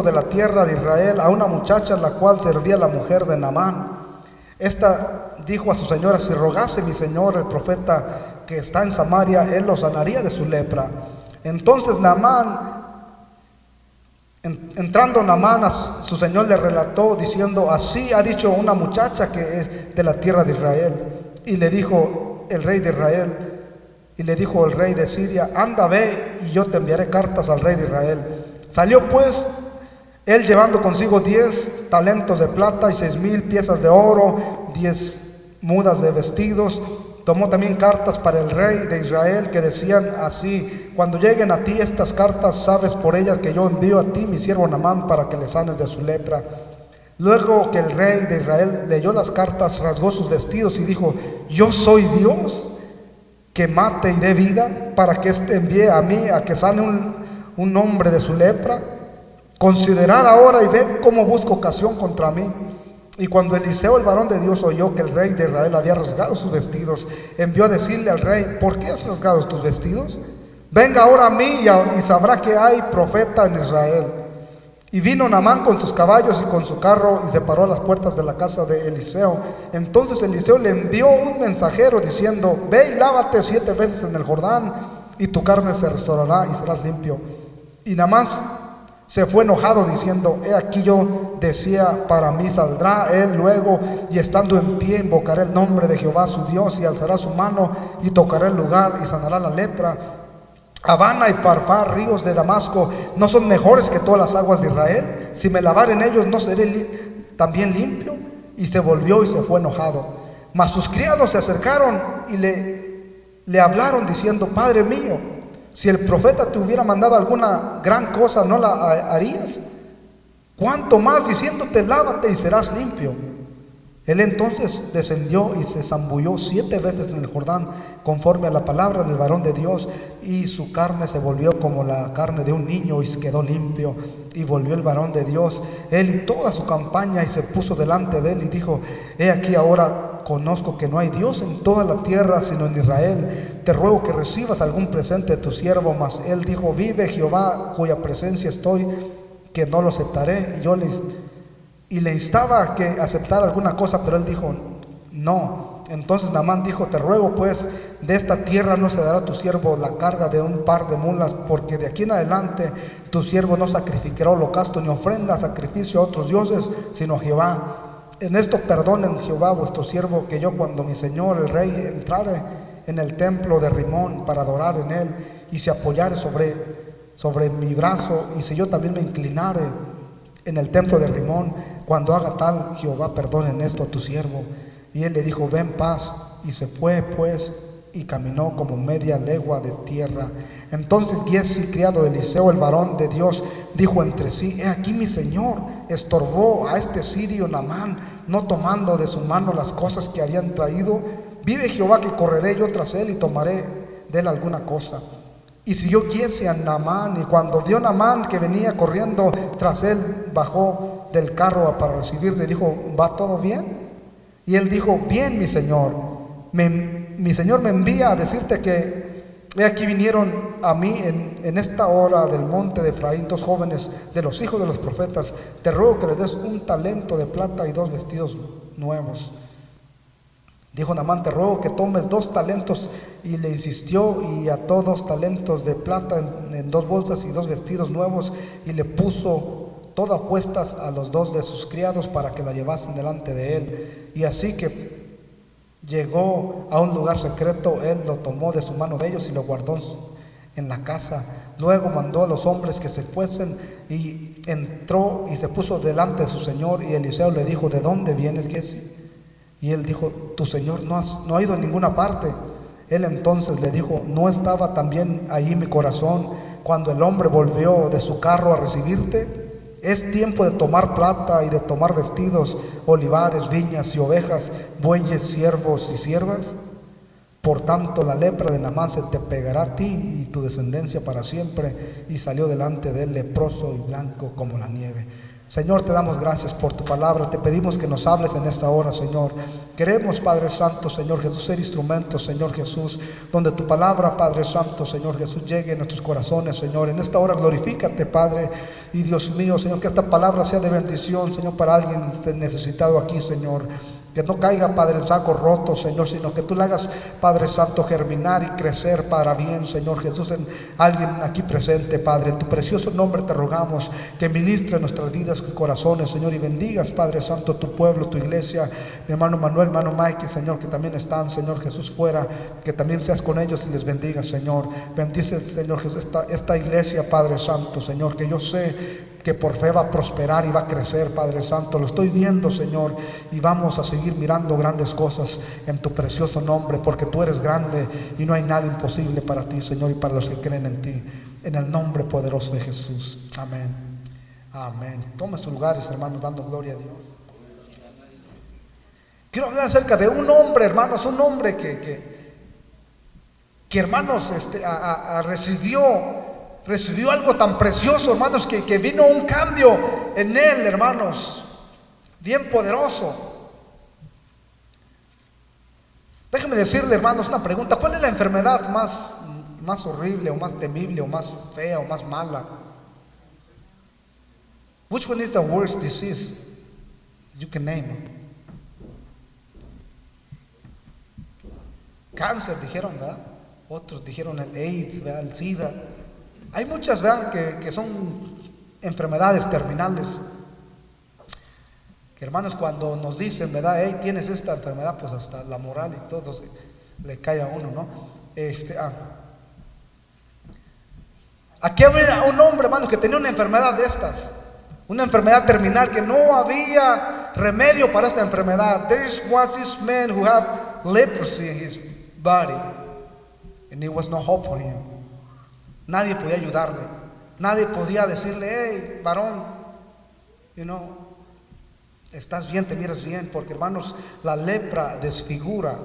de la tierra de Israel a una muchacha la cual servía la mujer de Naamán. Esta dijo a su señora, si rogase mi señor el profeta que está en Samaria, él lo sanaría de su lepra. Entonces Naamán, entrando Naamán a su señor le relató diciendo, así ha dicho una muchacha que es de la tierra de Israel. Y le dijo el rey de Israel, y le dijo el rey de Siria, anda ve y yo te enviaré cartas al rey de Israel. Salió pues él llevando consigo diez talentos de plata y seis mil piezas de oro, diez mudas de vestidos. Tomó también cartas para el rey de Israel que decían así, cuando lleguen a ti estas cartas, sabes por ellas que yo envío a ti mi siervo Namán para que le sanes de su lepra. Luego que el rey de Israel leyó las cartas, rasgó sus vestidos y dijo, yo soy Dios que mate y dé vida para que éste envíe a mí a que sane un, un hombre de su lepra. Considerad ahora y ved cómo busco ocasión contra mí. Y cuando Eliseo, el varón de Dios, oyó que el rey de Israel había rasgado sus vestidos, envió a decirle al rey, ¿por qué has rasgado tus vestidos? Venga ahora a mí y, sabrá que hay profeta en Israel. Y vino Namán con sus caballos y con su carro y se paró a las puertas de la casa de Eliseo. Entonces Eliseo le envió un mensajero diciendo, ve y lávate siete veces en el Jordán y tu carne se restaurará y serás limpio. Y Namán se fue enojado diciendo, he aquí yo decía, para mí saldrá él luego y estando en pie invocaré el nombre de Jehová su Dios y alzará su mano y tocará el lugar y sanará la lepra. Habana y Farfar, ríos de Damasco, no son mejores que todas las aguas de Israel. Si me lavar en ellos, no seré también limpio. Y se volvió y se fue enojado. Mas sus criados se acercaron y le, le hablaron diciendo, Padre mío, si el profeta te hubiera mandado alguna gran cosa, ¿no la harías? ¿Cuánto más diciéndote, lávate y serás limpio? Él entonces descendió y se zambulló siete veces en el Jordán, conforme a la palabra del varón de Dios, y su carne se volvió como la carne de un niño y quedó limpio. Y volvió el varón de Dios, él y toda su campaña, y se puso delante de él y dijo, he aquí ahora conozco que no hay Dios en toda la tierra sino en Israel. Te ruego que recibas algún presente de tu siervo. Mas él dijo, vive Jehová, cuya presencia estoy, que no lo aceptaré. Y yo les, y le instaba a que aceptara alguna cosa, pero él dijo, no. Entonces Namán dijo, te ruego pues, de esta tierra no se dará a tu siervo la carga de un par de mulas, porque de aquí en adelante tu siervo no sacrificará holocausto ni ofrenda, sacrificio a otros dioses, sino a Jehová. En esto perdonen Jehová vuestro siervo que yo cuando mi señor el rey entrare en el templo de Rimón para adorar en él y se apoyare sobre, sobre mi brazo y si yo también me inclinare en el templo de Rimón, cuando haga tal, Jehová perdonen esto a tu siervo. Y él le dijo, ven paz. Y se fue pues y caminó como media legua de tierra. Entonces Giesi, criado de Eliseo, el varón de Dios, dijo entre sí, he aquí mi señor estorbó a este sirio Namán, no tomando de su mano las cosas que habían traído. Vive Jehová que correré yo tras él y tomaré de él alguna cosa. Y siguió Giesi a Namán, y cuando vio Namán que venía corriendo tras él, bajó del carro para recibirle, dijo, ¿va todo bien? Y él dijo, bien mi señor, mi señor me envía a decirte que He aquí vinieron a mí en, en, esta hora del monte de Efraín dos jóvenes de los hijos de los profetas. Te ruego que les des un talento de plata y dos vestidos nuevos. Dijo Namán, te ruego que tomes dos talentos y le insistió y ató dos talentos de plata en, en dos bolsas y dos vestidos nuevos y le puso todas puestas a los dos de sus criados para que la llevasen delante de él. Y así que Llegó a un lugar secreto, él lo tomó de su mano de ellos y lo guardó en la casa. Luego mandó a los hombres que se fuesen y entró y se puso delante de su señor y Eliseo le dijo, ¿de dónde vienes, Giesi? Y él dijo, tu señor no, no ha ido a ninguna parte. Él entonces le dijo, ¿no estaba también allí mi corazón cuando el hombre volvió de su carro a recibirte? Es tiempo de tomar plata y de tomar vestidos, olivares, viñas y ovejas, bueyes, siervos y siervas. Por tanto, la lepra de Namán se te pegará a ti y tu descendencia para siempre. Y salió delante de él leproso y blanco como la nieve. Señor, te damos gracias por tu palabra. Te pedimos que nos hables en esta hora, Señor. Queremos, Padre Santo, Señor Jesús, ser instrumentos, Señor Jesús, donde tu palabra, Padre Santo, Señor Jesús, llegue a nuestros corazones, Señor. En esta hora glorifícate, Padre. Y Dios mío, Señor, que esta palabra sea de bendición, Señor, para alguien necesitado aquí, Señor. Que no caiga, Padre, en saco roto, Señor, sino que tú le hagas, Padre Santo, germinar y crecer para bien, Señor Jesús, en alguien aquí presente, Padre. En tu precioso nombre te rogamos que ministre nuestras vidas y corazones, Señor, y bendigas, Padre Santo, tu pueblo, tu iglesia, mi hermano Manuel, hermano Mikey, Señor, que también están, Señor Jesús, fuera, que también seas con ellos y les bendiga, Señor. Bendice, Señor Jesús, esta, esta iglesia, Padre Santo, Señor, que yo sé que por fe va a prosperar y va a crecer, Padre Santo. Lo estoy viendo, Señor, y vamos a seguir mirando grandes cosas en tu precioso nombre, porque tú eres grande y no hay nada imposible para ti, Señor, y para los que creen en ti. En el nombre poderoso de Jesús. Amén. Amén. Tome sus lugares, hermanos, dando gloria a Dios. Quiero hablar acerca de un hombre, hermanos, un hombre que, que, que hermanos, este, recibió recibió algo tan precioso, hermanos, que, que vino un cambio en él, hermanos, bien poderoso. Déjenme decirle, hermanos, una pregunta. ¿Cuál es la enfermedad más, más horrible o más temible o más fea o más mala? Which one is the worst disease you can name? Cáncer, dijeron, ¿verdad? Otros dijeron el AIDS, ¿verdad? El SIDA. Hay muchas, vean, que, son enfermedades terminales. Que hermanos, cuando nos dicen, ¿verdad? Hey, tienes esta enfermedad, pues hasta la moral y todo le cae a uno, ¿no? Este, ah. Aquí había un hombre, hermanos, que tenía una enfermedad de estas. Una enfermedad terminal que no había remedio para esta enfermedad. There was this man who had leprosy in his body, and there was no hope for him. Nadie podía ayudarle. Nadie podía decirle, hey, varón, you know, estás bien, te miras bien, porque hermanos, la lepra desfigura.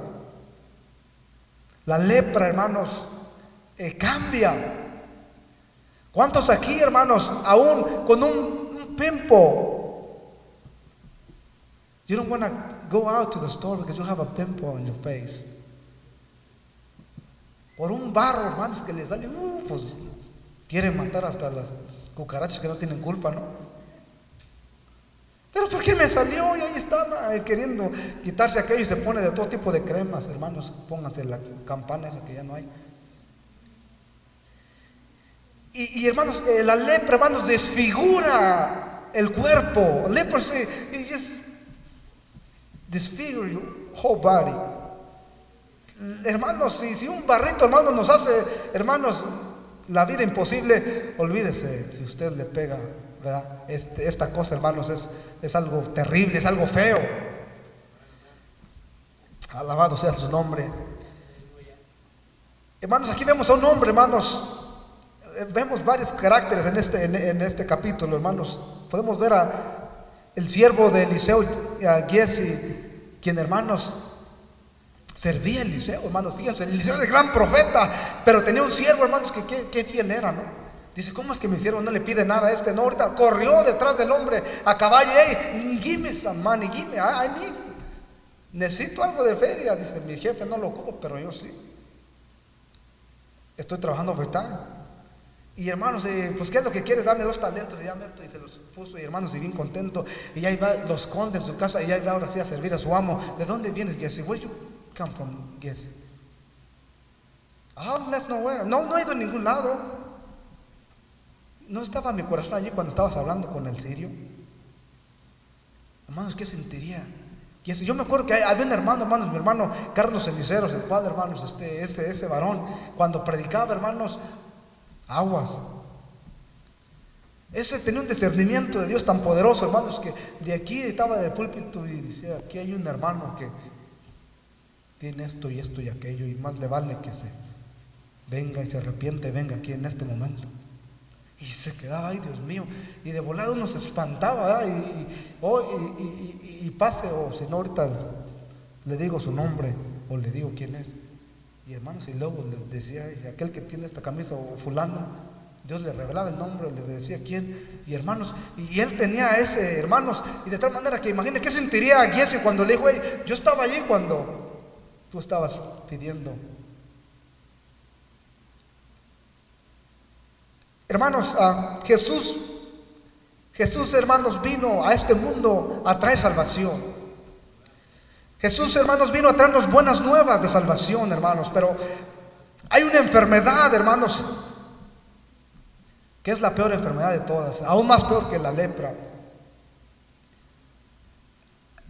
La lepra, hermanos, eh, cambia. ¿Cuántos aquí, hermanos, aún con un, un pimpo? You don't want to go out to the store because you have a pimple on your face. Por un barro, hermanos, que les sale, uh, pues quieren matar hasta las cucarachas que no tienen culpa, ¿no? Pero ¿por qué me salió? Y ahí estaba eh, queriendo quitarse aquello y se pone de todo tipo de cremas, hermanos. Pónganse la campana esa que ya no hay. Y, hermanos, eh, la lepra, hermanos, desfigura el cuerpo. Leprosy just disfigure your whole body. Hermanos, si, si un barrito, hermanos, nos hace, hermanos, la vida imposible, olvídese si usted le pega, ¿verdad? Este, esta cosa, hermanos, es, es algo terrible, es algo feo. Alabado sea su nombre. Hermanos, aquí vemos a un hombre, hermanos. Eh, vemos varios caracteres en este, en, este capítulo, hermanos. Podemos ver a el siervo de Eliseo, a Giesi, quien, hermanos, Servía Eliseo, hermanos, fíjense, Eliseo era el gran profeta, pero tenía un siervo, hermanos, que qué fiel era, ¿no? Dice, ¿cómo es que mi siervo no le pide nada a este? No, ahorita corrió detrás del hombre a caballo, hey, give me some money, give me, necesito algo de feria. Dice, mi jefe no lo ocupo, pero yo sí. Estoy trabajando overtime. Y hermanos, eh, pues ¿qué es lo que quieres? Dame dos talentos y dame esto. Y se los puso y hermanos, y bien contento. Y ahí va, los esconde en su casa y ahí va ahora sí a servir a su amo. ¿De dónde vienes, Jesse? Where you come from Guess. I left nowhere. No, no he ido a ningún lado. No estaba mi corazón allí cuando estabas hablando con el sirio. Hermanos, ¿qué sentiría? Y yo me acuerdo que había un hermano, hermanos, mi hermano Carlos Ceniceros, el padre, hermanos, este, ese, ese varón, cuando predicaba, hermanos, aguas. Ese tenía un discernimiento de Dios tan poderoso, hermanos, que de aquí estaba del púlpito y decía, aquí hay un hermano que tiene esto y esto y aquello, y más le vale que se venga y se arrepiente, venga aquí en este momento. Y se quedaba, ay Dios mío, y de volado uno se espantaba, oh, y, y, pase, o si no, ahorita le digo su nombre, o le digo quién es. Y hermanos, y luego les decía, aquel que tiene esta camisa, o fulano, Dios le revelaba el nombre, le decía quién. Y hermanos, y él tenía ese, hermanos, y de tal manera que imagine qué sentiría a cuando le dijo, yo estaba allí cuando tú estabas pidiendo. Hermanos, Jesús, Jesús, hermanos, vino a este mundo a traer salvación. Jesús, hermanos, vino a traernos buenas nuevas de salvación, hermanos, pero hay una enfermedad, hermanos, que es la peor enfermedad de todas, aún más peor que la lepra,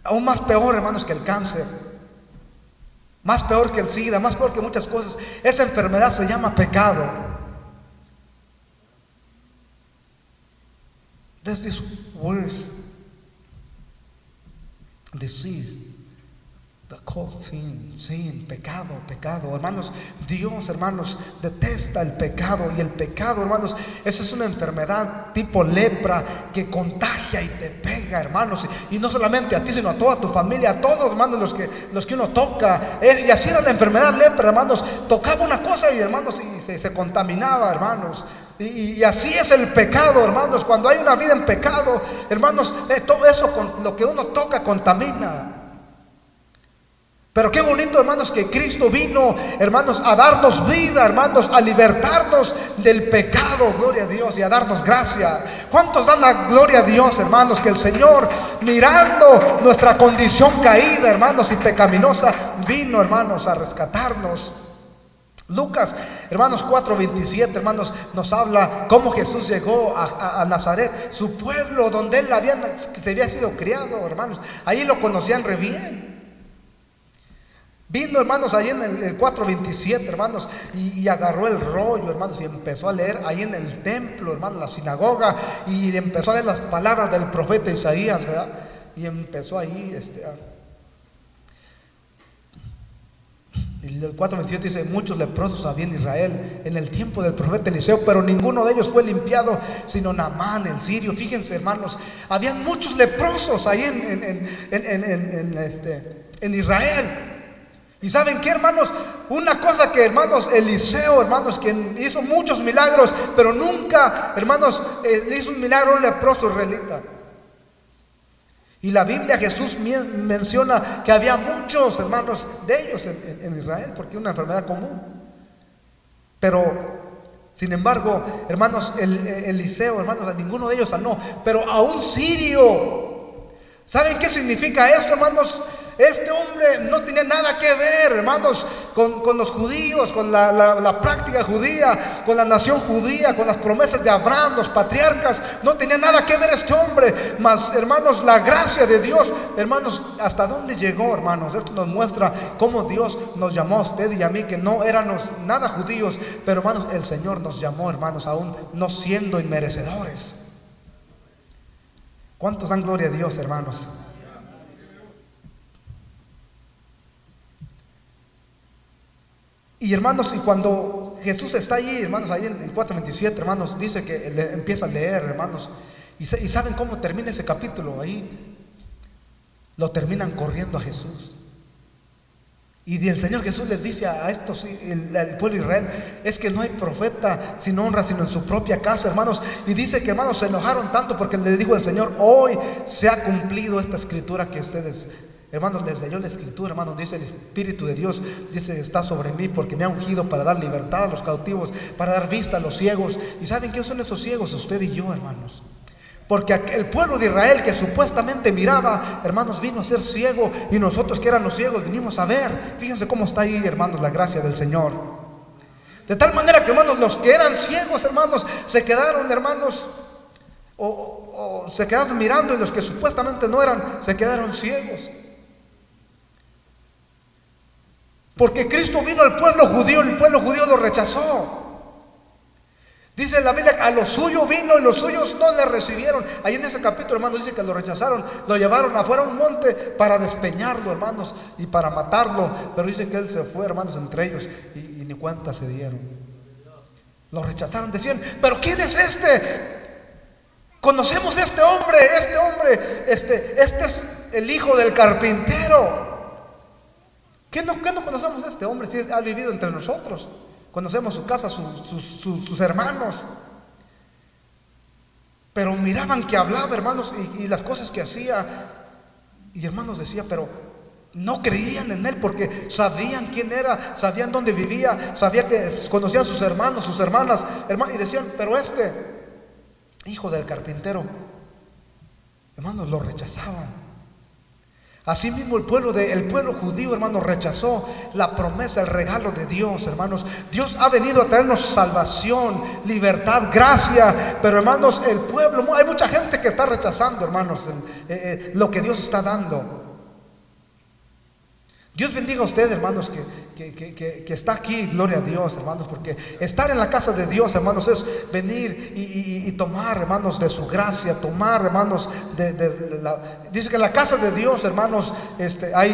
aún más peor, hermanos, que el cáncer, más peor que el SIDA, más peor que muchas cosas. Esa enfermedad se llama pecado. There's this worse disease The cold sin, sin, pecado, pecado. Hermanos, Dios, hermanos, detesta el pecado. Y el pecado, hermanos, esa es una enfermedad tipo lepra que contagia y te pega, hermanos. Y no solamente a ti, sino a toda tu familia, a todos, hermanos, los que, los que uno toca. Eh, y así era la enfermedad lepra, hermanos. Tocaba una cosa y, hermanos, y se, contaminaba, hermanos. Y, así es el pecado, hermanos. Cuando hay una vida en pecado, hermanos, eh, todo eso, con, lo que uno toca, contamina. Pero qué bonito, hermanos, que Cristo vino, hermanos, a darnos vida, hermanos, a libertarnos del pecado, gloria a Dios, y a darnos gracia. ¿Cuántos dan la gloria a Dios, hermanos? Que el Señor, mirando nuestra condición caída, hermanos, y pecaminosa, vino, hermanos, a rescatarnos. Lucas, hermanos 4:27, hermanos, nos habla cómo Jesús llegó a, Nazaret, su pueblo donde él había, se había sido criado, hermanos. Ahí lo conocían re bien. Vino, hermanos, ahí en el, 427, hermanos, y, agarró el rollo, hermanos, y empezó a leer ahí en el templo, hermanos, la sinagoga, y empezó a leer las palabras del profeta Isaías, ¿verdad? Y empezó ahí, este, el 4.27 dice, muchos leprosos había en Israel en el tiempo del profeta Eliseo, pero ninguno de ellos fue limpiado, sino Namán, el sirio. Fíjense, hermanos, habían muchos leprosos ahí en, en, este, en Israel. Y saben qué, hermanos, una cosa que, hermanos, Eliseo, hermanos, quien hizo muchos milagros, pero nunca, hermanos, eh, hizo un milagro a un leproso israelita. Y la Biblia Jesús menciona que había muchos hermanos de ellos en, Israel, porque es una enfermedad común. Pero, sin embargo, hermanos, el, Eliseo, hermanos, a ninguno de ellos sanó, pero a un sirio. ¿Saben qué significa esto, hermanos? Este hombre no tenía nada que ver, hermanos, con, los judíos, con la, práctica judía, con la nación judía, con las promesas de Abraham, los patriarcas. No tenía nada que ver este hombre. Mas, hermanos, la gracia de Dios, hermanos, ¿hasta dónde llegó, hermanos? Esto nos muestra cómo Dios nos llamó a usted y a mí, que no éramos nada judíos, pero, hermanos, el Señor nos llamó, hermanos, aún no siendo inmerecedores. ¿Cuántos dan gloria a Dios, hermanos? Y hermanos, y cuando Jesús está allí, hermanos, ahí en, 4.27, hermanos, dice que le, empieza a leer, hermanos, y, saben cómo termina ese capítulo, ahí lo terminan corriendo a Jesús. Y el Señor Jesús les dice a estos, el, pueblo de Israel, es que no hay profeta sin honra, sino en su propia casa, hermanos. Y dice que, hermanos, se enojaron tanto porque le dijo el Señor, hoy se ha cumplido esta escritura que ustedes Hermanos, les leyó la escritura, hermanos, dice el Espíritu de Dios, dice, está sobre mí porque me ha ungido para dar libertad a los cautivos, para dar vista a los ciegos. ¿Y saben quiénes son esos ciegos? Usted y yo, hermanos. Porque el pueblo de Israel que supuestamente miraba, hermanos, vino a ser ciego y nosotros que éramos ciegos vinimos a ver. Fíjense cómo está ahí, hermanos, la gracia del Señor. De tal manera que, hermanos, los que eran ciegos, hermanos, se quedaron, hermanos, o se quedaron mirando y los que supuestamente no eran, se quedaron ciegos. Porque Cristo vino al pueblo judío, el pueblo judío lo rechazó. Dice la Biblia, a los suyos vino y los suyos no le recibieron. Ahí en ese capítulo, hermanos, dice que lo rechazaron, lo llevaron afuera a un monte para despeñarlo, hermanos, y para matarlo. Pero dice que él se fue, hermanos, entre ellos, y, ni cuenta se dieron. Lo rechazaron, decían, pero ¿quién es este? Conocemos a este hombre, este hombre, este, este es el hijo del carpintero. ¿Qué no, no conocemos a este hombre si ha vivido entre nosotros? Conocemos su casa, sus hermanos. Pero miraban que hablaba, hermanos, y, y las cosas que hacía. Y hermanos decía, pero no creían en él porque sabían quién era, sabían dónde vivía, sabían que conocían a sus hermanos, sus hermanas, hermanos, y decían, pero este hijo del carpintero, hermanos, lo rechazaban. Asimismo el pueblo de, el pueblo judío, hermanos, rechazó la promesa, el regalo de Dios, hermanos. Dios ha venido a traernos salvación, libertad, gracia. Pero hermanos, el pueblo, hay mucha gente que está rechazando, hermanos, eh, eh, lo que Dios está dando. Dios bendiga a usted, hermanos, que, está aquí, gloria a Dios, hermanos, porque estar en la casa de Dios, hermanos, es venir y, tomar, hermanos, de su gracia, tomar, hermanos, de, la... Dice que en la casa de Dios, hermanos, este, hay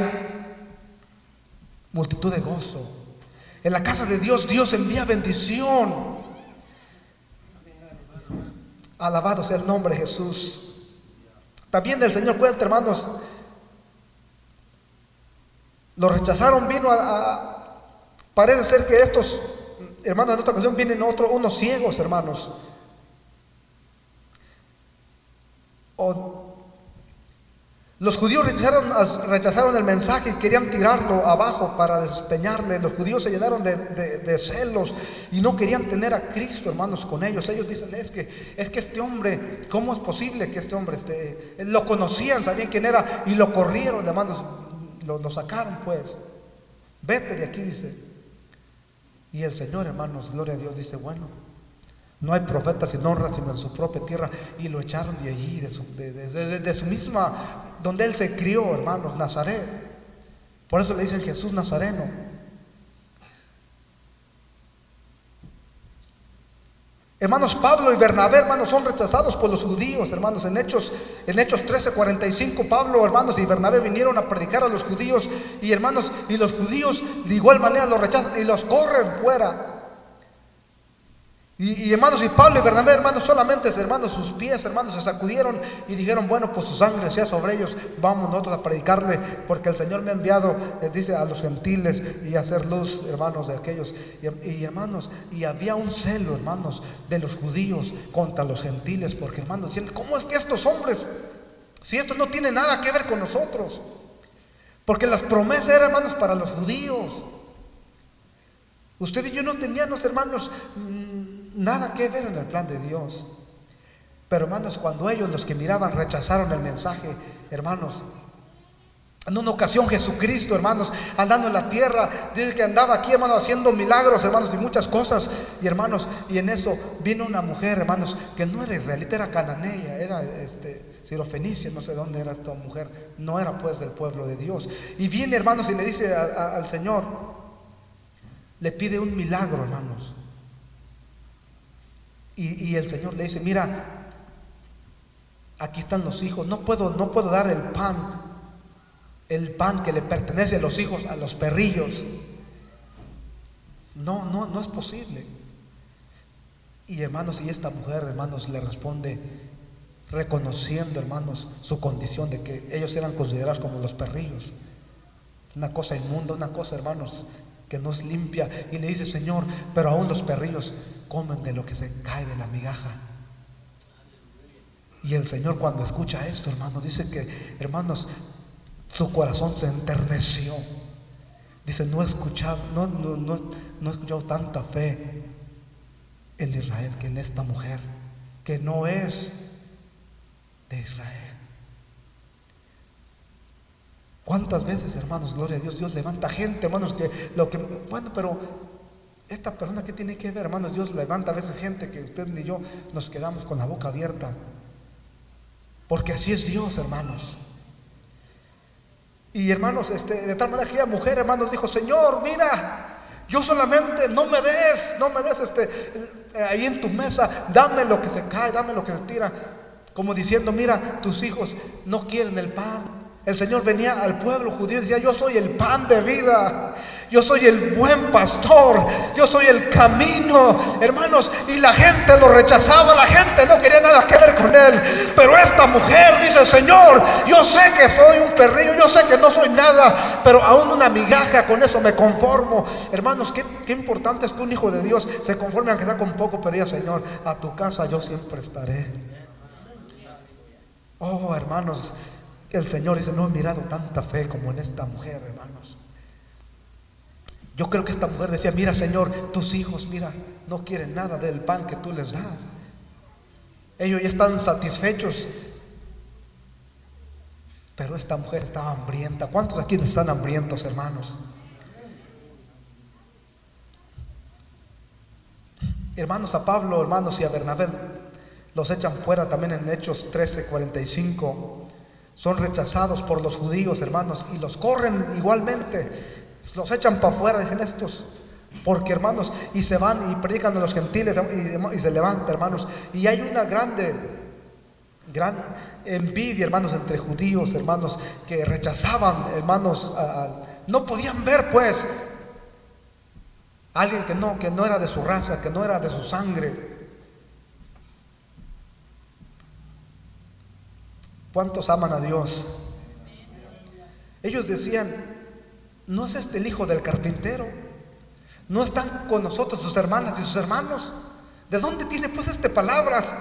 multitud de gozo. En la casa de Dios, Dios envía bendición. Alabado sea el nombre de Jesús. También el Señor cuenta, hermanos, lo rechazaron, vino a, Parece ser que estos hermanos en otra ocasión vienen otros, unos ciegos, hermanos. los judíos rechazaron, rechazaron, el mensaje y querían tirarlo abajo para despeñarle. Los judíos se llenaron de, celos y no querían tener a Cristo, hermanos, con ellos. Ellos dicen, es que, es que este hombre, ¿cómo es posible que este hombre esté? Lo conocían, sabían quién era y lo corrieron, hermanos lo, sacaron pues. Vete de aquí, dice. Y el Señor, hermanos, gloria a Dios, dice, bueno, no hay profeta sin honra sino en su propia tierra. Y lo echaron de allí, de su, de su misma, donde él se crió, hermanos, Nazaret. Por eso le dicen Jesús Nazareno. Hermanos, Pablo y Bernabé, hermanos, son rechazados por los judíos, hermanos. En Hechos, en Hechos 13, 45, Pablo, hermanos, y Bernabé vinieron a predicar a los judíos. Y hermanos, y los judíos de igual manera los rechazan y los corren fuera. Y, hermanos, y Pablo y Bernabé, hermanos, solamente hermanos, sus pies, hermanos, se sacudieron y dijeron, bueno, pues su sangre sea sobre ellos, vamos nosotros a predicarle, porque el Señor me ha enviado, él dice, a los gentiles y a hacer luz, hermanos, de aquellos. Y, hermanos, y había un celo, hermanos, de los judíos contra los gentiles, porque hermanos, ¿cómo es que estos hombres, si esto no tiene nada que ver con nosotros? Porque las promesas eran, hermanos, para los judíos. Usted y yo no teníamos, hermanos, nada que ver en el plan de Dios. Pero hermanos, cuando ellos, los que miraban, rechazaron el mensaje, hermanos, en una ocasión Jesucristo, hermanos, andando en la tierra, dice que andaba aquí, hermanos, haciendo milagros, hermanos, y muchas cosas. Y hermanos, y en eso vino una mujer, hermanos, que no era israelita, era cananea, era este, sirofenicia, no sé dónde era esta mujer, no era pues del pueblo de Dios. Y viene, hermanos, y le dice al Señor, le pide un milagro, hermanos. Y, el Señor le dice, mira, aquí están los hijos, no puedo, no puedo dar el pan, el pan que le pertenece a los hijos, a los perrillos. No, no, no es posible. Y hermanos, y esta mujer, hermanos, le responde reconociendo, hermanos, su condición de que ellos eran considerados como los perrillos. Una cosa inmunda, una cosa, hermanos, que no es limpia. Y le dice, Señor, pero aún los perrillos comen de lo que se cae de la migaja. Y el Señor cuando escucha esto, hermanos, dice que, hermanos, su corazón se enterneció. Dice, no he escuchado, no, no, no, no he escuchado tanta fe en Israel que en esta mujer, que no es de Israel. ¿Cuántas veces, hermanos, gloria a Dios, Dios levanta gente, hermanos, que lo que, bueno, pero esta persona que tiene que ver, hermanos, Dios levanta a veces gente que usted ni yo nos quedamos con la boca abierta. Porque así es Dios, hermanos. Y hermanos, este, de tal manera que aquella mujer, hermanos, dijo, Señor, mira, yo solamente no me des, no me des este, ahí en tu mesa, dame lo que se cae, dame lo que se tira. Como diciendo, mira, tus hijos no quieren el pan. El Señor venía al pueblo judío y decía, yo soy el pan de vida. Yo soy el buen pastor. Yo soy el camino. Hermanos, y la gente lo rechazaba. La gente no quería nada que ver con él. Pero esta mujer dice, Señor, yo sé que soy un perrillo. Yo sé que no soy nada. Pero aún una migaja, con eso me conformo. Hermanos, qué, importante es que un hijo de Dios se conforme aunque sea con poco. Pedía, Señor, a tu casa yo siempre estaré. Oh, hermanos, el Señor dice, no he mirado tanta fe como en esta mujer, hermanos. Yo creo que esta mujer decía, mira Señor, tus hijos, mira, no quieren nada del pan que tú les das. Ellos ya están satisfechos. Pero esta mujer estaba hambrienta. ¿Cuántos aquí están hambrientos, hermanos? Hermanos a Pablo, hermanos y a Bernabé los echan fuera también en Hechos 13, 45. Son rechazados por los judíos, hermanos, y los corren igualmente. Los echan para afuera, dicen estos. Porque, hermanos, y se van y predican a los gentiles y, se levanta, hermanos. Y hay una grande, gran envidia, hermanos, entre judíos, hermanos, que rechazaban, hermanos, no podían ver, pues, alguien que no, que no era de su raza, que no era de su sangre. ¿Cuántos aman a Dios? Ellos decían, ¿no es este el hijo del carpintero? ¿No están con nosotros sus hermanas y sus hermanos? ¿De dónde tiene pues este palabras?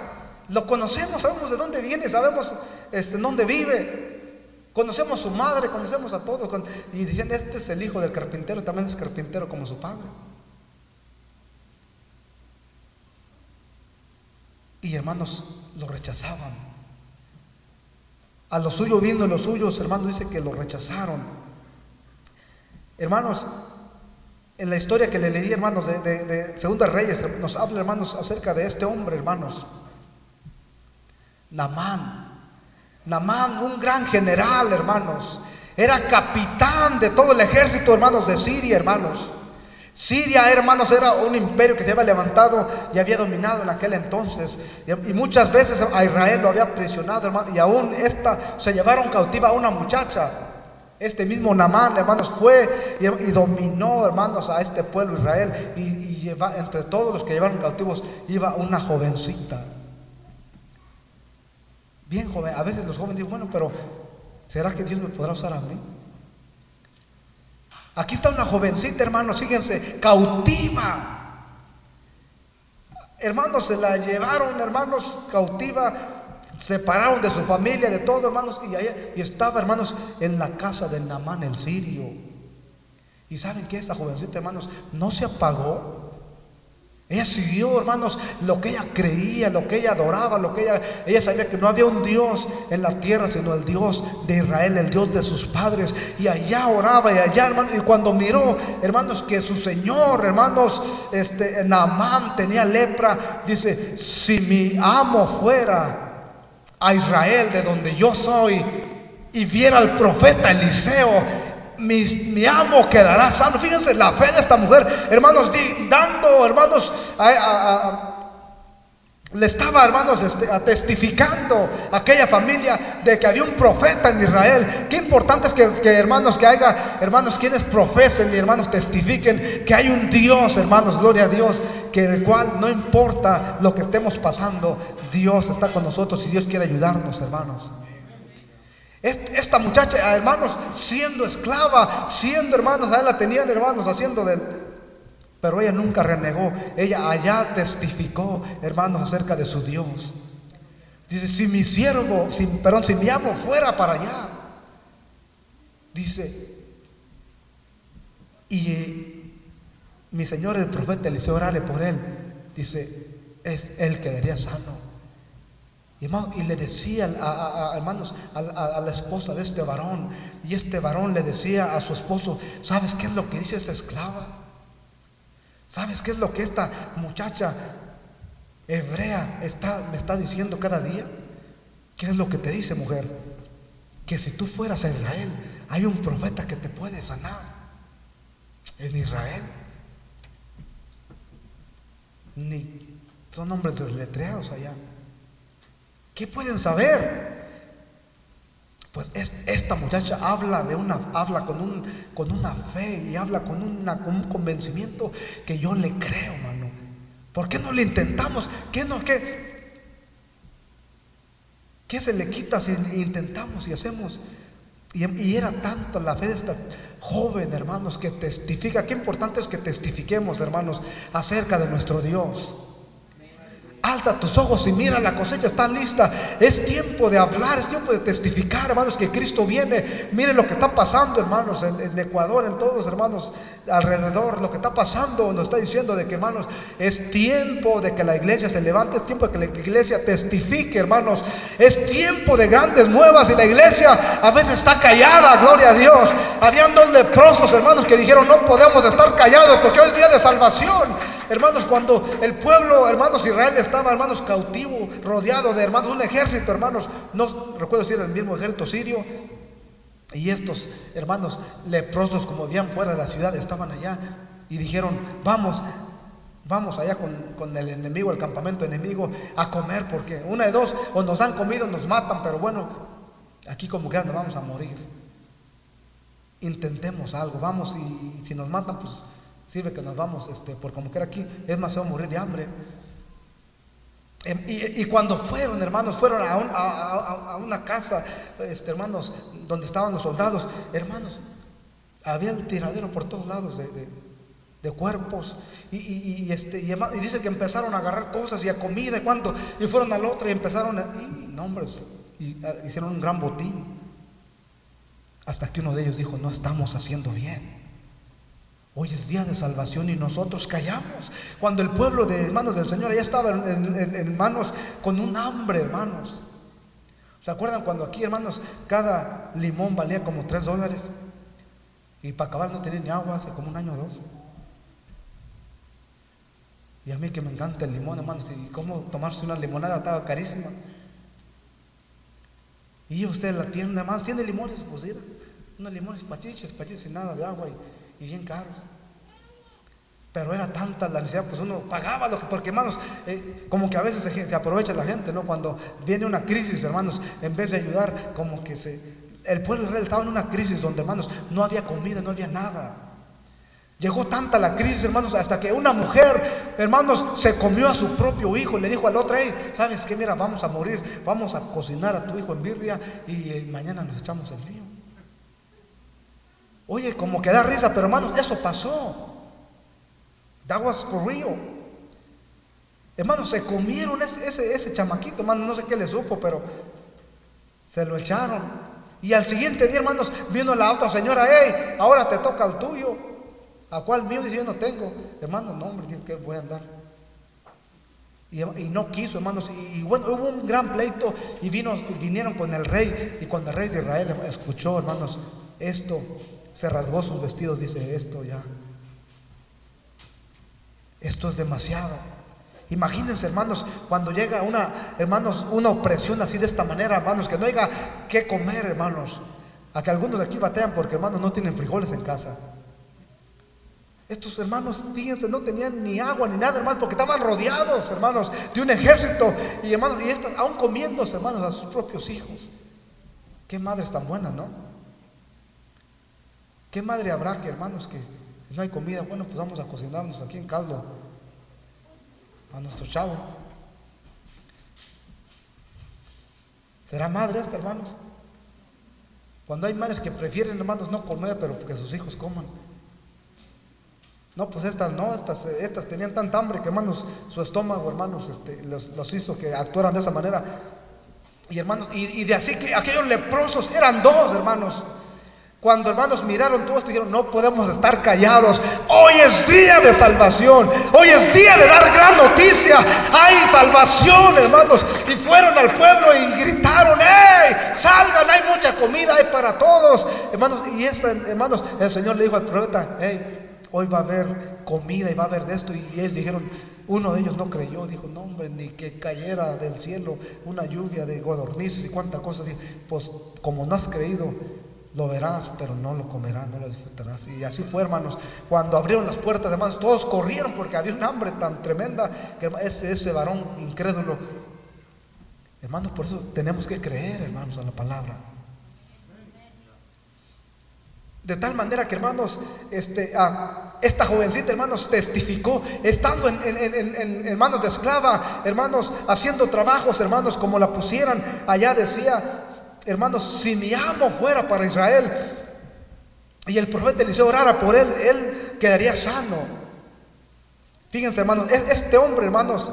Lo conocemos, sabemos de dónde viene, sabemos este, dónde vive. Conocemos su madre, conocemos a todos. Y decían, este es el hijo del carpintero, también es carpintero como su padre. Y hermanos, lo rechazaban. A lo suyo viendo los suyos, hermanos, dice que lo rechazaron. Hermanos, en la historia que le leí, hermanos, de, de, Segunda Reyes, nos habla, hermanos, acerca de este hombre, hermanos. Namán. Namán, un gran general, hermanos. Era capitán de todo el ejército, hermanos, de Siria, hermanos. Siria, hermanos, era un imperio que se había levantado y había dominado en aquel entonces. Y, muchas veces a Israel lo había prisionado, hermanos. Y aún esta se llevaron cautiva a una muchacha. Este mismo Namán, hermanos, fue y, dominó, hermanos, a este pueblo Israel. Y, lleva, entre todos los que llevaron cautivos iba una jovencita. Bien joven. A veces los jóvenes dicen, bueno, pero ¿será que Dios me podrá usar a mí? Aquí está una jovencita, hermanos, síguense, cautiva. Hermanos, se la llevaron, hermanos, cautiva, separaron de su familia, de todo, hermanos, y, y estaba, hermanos, en la casa de Namán el sirio. Y saben que esta jovencita, hermanos, no se apagó. Ella siguió, hermanos, lo que ella creía, lo que ella adoraba, lo que ella, ella sabía que no había un Dios en la tierra, sino el Dios de Israel, el Dios de sus padres. Y allá oraba y allá, hermanos, y cuando miró, hermanos, que su Señor, hermanos, este, Naamán tenía lepra, dice, si mi amo fuera a Israel, de donde yo soy, y viera al profeta Eliseo, mi, amo quedará sano. Fíjense la fe de esta mujer, hermanos, dando, hermanos, le estaba, hermanos, este, testificando a aquella familia de que había un profeta en Israel. Qué importante es que, hermanos, que haya, hermanos, quienes profesen y hermanos testifiquen que hay un Dios, hermanos, gloria a Dios, que el cual no importa lo que estemos pasando, Dios está con nosotros y Dios quiere ayudarnos, hermanos. Esta muchacha, hermanos, siendo esclava, siendo hermanos, a él la tenían hermanos haciendo del... Pero ella nunca renegó, ella allá testificó, hermanos, acerca de su Dios. Dice, si mi siervo, si, perdón, si mi amo fuera para allá, dice, y eh, mi Señor el profeta Eliseo orale por él, dice, es él quedaría sano. Y, le decía, a, hermanos, a, la esposa de este varón, y este varón le decía a su esposo, ¿sabes qué es lo que dice esta esclava? ¿Sabes qué es lo que esta muchacha hebrea está, me está diciendo cada día? ¿Qué es lo que te dice, mujer? Que si tú fueras a Israel, hay un profeta que te puede sanar. En Israel. Ni son hombres desletreados allá. ¿Qué pueden saber? Pues esta muchacha habla de una, habla con, un, con una fe y habla con, una, un convencimiento que yo le creo, mano. ¿Por qué no le intentamos? ¿Qué no, qué, qué se le quita si intentamos y hacemos? Y, y, era tanto la fe de esta joven, hermanos, que testifica. Qué importante es que testifiquemos, hermanos, acerca de nuestro Dios. Alza tus ojos y mira, la cosecha está lista. Es tiempo de hablar, es tiempo de testificar, hermanos, que Cristo viene. Miren lo que está pasando, hermanos, en, Ecuador, en todos, hermanos, alrededor. Lo que está pasando nos está diciendo de que, hermanos, es tiempo de que la iglesia se levante, es tiempo de que la iglesia testifique, hermanos. Es tiempo de grandes nuevas y la iglesia a veces está callada, gloria a Dios. Habían dos leprosos, hermanos, que dijeron, no podemos estar callados porque hoy es día de salvación. Hermanos, cuando el pueblo, hermanos, Israel estaba, hermanos, cautivo, rodeado de hermanos, un ejército, hermanos, no recuerdo si era el mismo ejército sirio. Y estos hermanos leprosos, como habían fuera de la ciudad, estaban allá y dijeron, vamos, vamos allá con, con, el enemigo, el campamento enemigo, a comer, porque una de dos, o nos han comido, nos matan, pero bueno, aquí como que nos vamos a morir. Intentemos algo, vamos y si nos matan, pues sirve que nos vamos, este, por como que aquí, es más, se va a morir de hambre. Em, y, cuando fueron, hermanos, fueron a, una casa, este, hermanos, donde estaban los soldados, hermanos, había un tiradero por todos lados de, cuerpos. Y, este, y, dice que empezaron a agarrar cosas y a comida y cuánto. Y fueron al otro y empezaron a. Y, no, y, hicieron un gran botín. Hasta que uno de ellos dijo: No estamos haciendo bien. Hoy es día de salvación y nosotros callamos. Cuando el pueblo de hermanos del Señor ya estaba en, manos con un hambre, hermanos. ¿Se acuerdan cuando aquí, hermanos, cada limón valía como tres dólares? Y para acabar no tenía ni agua hace como un año o dos. Y a mí que me encanta el limón, hermanos, y cómo tomarse una limonada estaba carísima. Y usted en la tienda, hermanos, tiene limones, pues mira, unos limones pachiches, pachiches sin nada de agua. Y, y bien caros. Pero era tanta la necesidad, pues uno pagaba lo que, porque hermanos, eh, como que a veces se, aprovecha la gente, ¿no? Cuando viene una crisis, hermanos, en vez de ayudar, como que se, el pueblo Israel estaba en una crisis donde, hermanos, no había comida, no había nada. Llegó tanta la crisis, hermanos, hasta que una mujer, hermanos, se comió a su propio hijo y le dijo al otro, hey, ¿sabes qué? Mira, vamos a morir, vamos a cocinar a tu hijo en birria y eh, mañana nos echamos el río. Oye, como que da risa, pero hermanos, eso pasó. That was for real. Hermanos, se comieron ese, ese, chamaquito, hermanos, no sé qué le supo, pero se lo echaron. Y al siguiente día, hermanos, vino la otra señora, hey, ahora te toca el tuyo. ¿A cuál mío? Dice, yo no tengo. Hermanos, no, hombre, que voy a andar. Y, no quiso, hermanos. Y, bueno, hubo un gran pleito y vino, vinieron con el rey. Y cuando el rey de Israel escuchó, hermanos, esto, se rasgó sus vestidos, dice, esto ya, esto es demasiado. Imagínense, hermanos, cuando llega una, hermanos, una opresión así de esta manera, hermanos, que no haya que comer, hermanos. A que algunos de aquí batean porque, hermanos, no tienen frijoles en casa. Estos hermanos, fíjense, no tenían ni agua ni nada, hermanos, porque estaban rodeados, hermanos, de un ejército. Y hermanos, y estos, aún comiéndose, hermanos, a sus propios hijos. Qué madres tan buenas, ¿no? ¿Qué madre habrá que, hermanos, que no hay comida? Bueno, pues vamos a cocinarnos aquí en caldo a nuestro chavo. ¿Será madre esta, hermanos? Cuando hay madres que prefieren, hermanos, no comer, pero que sus hijos coman. No, pues estas no, estas, estas tenían tanta hambre que, hermanos, su estómago, hermanos, este, los, hizo que actuaran de esa manera. Y hermanos, y, y de así que aquellos leprosos eran dos, hermanos. Cuando hermanos miraron todo esto dijeron, no podemos estar callados. Hoy es día de salvación. Hoy es día de dar gran noticia. Hay salvación, hermanos. Y fueron al pueblo y gritaron, ¡hey! Salgan, hay mucha comida, hay para todos. Hermanos, y esto, hermanos, el Señor le dijo al profeta, hey, hoy va a haber comida y va a haber de esto. Y ellos dijeron, uno de ellos no creyó, dijo, no hombre, ni que cayera del cielo una lluvia de godornices y cuántas cosas. Pues como no has creído, lo verás, pero no lo comerás, no lo disfrutarás. Y así fue, hermanos. Cuando abrieron las puertas, hermanos, todos corrieron porque había un hambre tan tremenda que ese, ese varón incrédulo. Hermanos, por eso tenemos que creer, hermanos, a la palabra. De tal manera que, hermanos, este, ah, esta jovencita, hermanos, testificó, estando en, en, manos de esclava, hermanos, haciendo trabajos, hermanos, como la pusieran, allá decía, hermanos, si mi amo fuera para Israel y el profeta Eliseo orara por él, él quedaría sano. Fíjense, hermanos, este hombre, hermanos,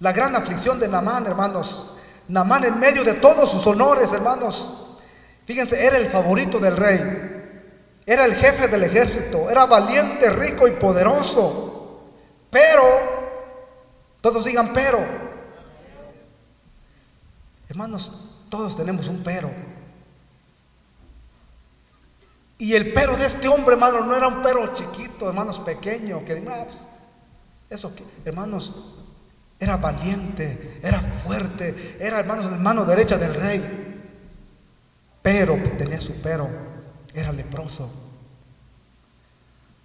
La gran aflicción de Namán, hermanos. Namán en medio de todos sus honores, hermanos. Fíjense, era el favorito del rey. Era el jefe del ejército. Era valiente, rico y poderoso. Pero, todos digan pero. Hermanos, todos tenemos un pero. Y el pero de este hombre, hermano, no era un pero chiquito, hermanos, pequeño, que digan, ah, pues, eso, hermanos, era valiente, era fuerte, era, hermanos, mano derecha del rey. Pero tenía su pero, era leproso.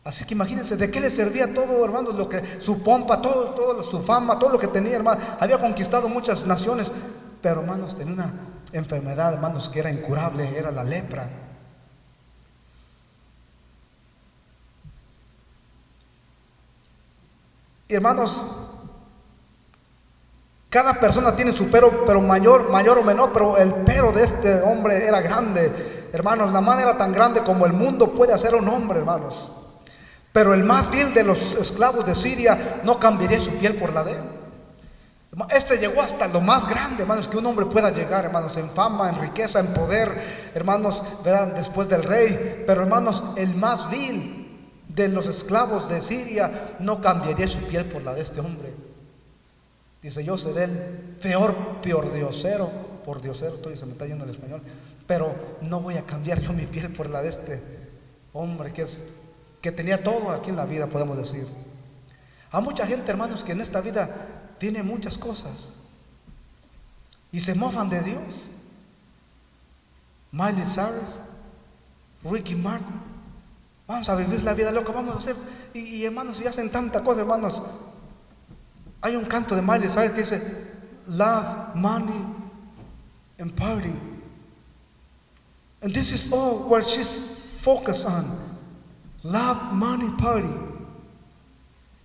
Así que imagínense de qué le servía todo, hermanos, lo que su pompa, todo, todo su fama, todo lo que tenía, hermano. Había conquistado muchas naciones, pero hermanos, tenía una enfermedad, hermanos, que era incurable, era la lepra. hermanos, cada persona tiene su pero, pero mayor, mayor o menor, pero el pero de este hombre era grande. Hermanos, la mano era tan grande como el mundo puede hacer un hombre, hermanos. Pero el más vil de los esclavos de Siria no cambiaría su piel por la de él. Este llegó hasta lo más grande, hermanos, que un hombre pueda llegar, hermanos, en fama, en riqueza, en poder, hermanos, verán, después del rey. Pero, hermanos, el más vil de los esclavos de Siria no cambiaría su piel por la de este hombre. Dice, yo seré el peor peor diosero, por diosero, estoy, se me está yendo el español, pero no voy a cambiar yo mi piel por la de este hombre que, es, que tenía todo aquí en la vida, podemos decir. Hay mucha gente, hermanos, que en esta vida tiene muchas cosas y se mofan de Dios. Miley Cyrus, Ricky Martin, Vamos a vivir la vida loca, vamos a hacer. Y, hermanos, si hacen tanta cosa, hermanos. Hay un canto de Miley ¿sabes? Que dice, love, money, and party. And this is all what she's focused on. Love, money, party.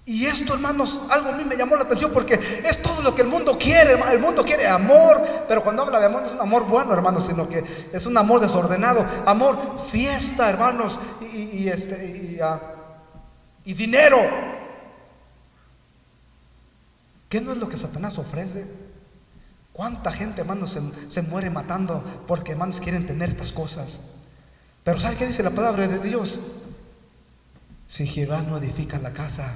Y esto, hermanos, algo a mí me llamó la atención porque es todo lo que el mundo quiere. El mundo quiere amor, pero cuando habla de amor no es un amor bueno, hermanos, sino que es un amor desordenado. Amor, fiesta, hermanos, y, este, ah, y, dinero. ¿Qué no es lo que Satanás ofrece? ¿Cuánta gente, hermanos, se, se muere matando porque, hermanos, quieren tener estas cosas? Pero ¿sabe qué dice la palabra de Dios? Si Jehová no edifica la casa,